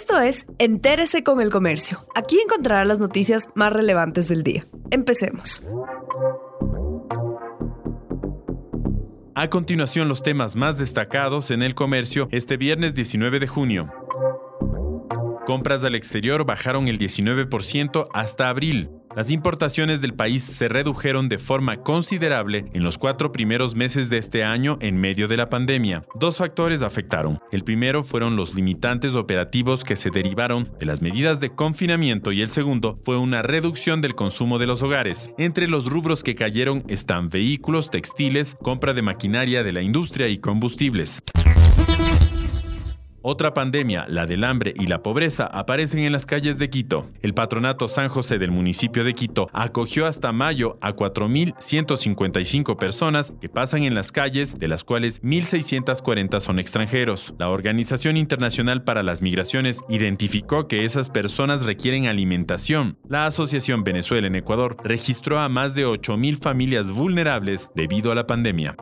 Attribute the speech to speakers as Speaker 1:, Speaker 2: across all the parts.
Speaker 1: Esto es Entérese con el Comercio. Aquí encontrará las noticias más relevantes del día. Empecemos.
Speaker 2: A continuación, los temas más destacados en el comercio este viernes 19 de junio. Compras al exterior bajaron el 19% hasta abril. Las importaciones del país se redujeron de forma considerable en los cuatro primeros meses de este año en medio de la pandemia. Dos factores afectaron. El primero fueron los limitantes operativos que se derivaron de las medidas de confinamiento y el segundo fue una reducción del consumo de los hogares. Entre los rubros que cayeron están vehículos, textiles, compra de maquinaria de la industria y combustibles. Otra pandemia, la del hambre y la pobreza, aparecen en las calles de Quito. El patronato San José del municipio de Quito acogió hasta mayo a 4.155 personas que pasan en las calles, de las cuales 1.640 son extranjeros. La Organización Internacional para las Migraciones identificó que esas personas requieren alimentación. La Asociación Venezuela en Ecuador registró a más de 8.000 familias vulnerables debido a la pandemia.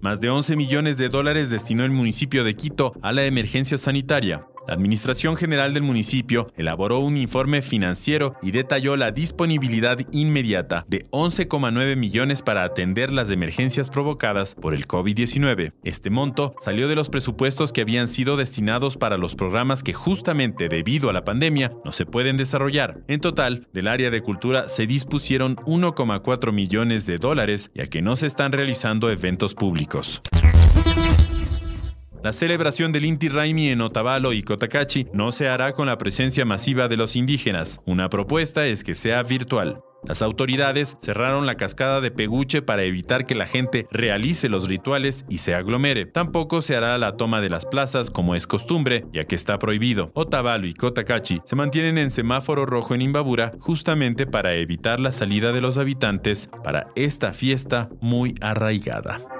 Speaker 2: Más de 11 millones de dólares destinó el municipio de Quito a la emergencia sanitaria. La Administración General del municipio elaboró un informe financiero y detalló la disponibilidad inmediata de 11,9 millones para atender las emergencias provocadas por el COVID-19. Este monto salió de los presupuestos que habían sido destinados para los programas que justamente debido a la pandemia no se pueden desarrollar. En total, del área de cultura se dispusieron 1,4 millones de dólares ya que no se están realizando eventos públicos. La celebración del Inti Raimi en Otavalo y Cotacachi no se hará con la presencia masiva de los indígenas. Una propuesta es que sea virtual. Las autoridades cerraron la cascada de Peguche para evitar que la gente realice los rituales y se aglomere. Tampoco se hará la toma de las plazas como es costumbre, ya que está prohibido. Otavalo y Cotacachi se mantienen en semáforo rojo en Imbabura justamente para evitar la salida de los habitantes para esta fiesta muy arraigada.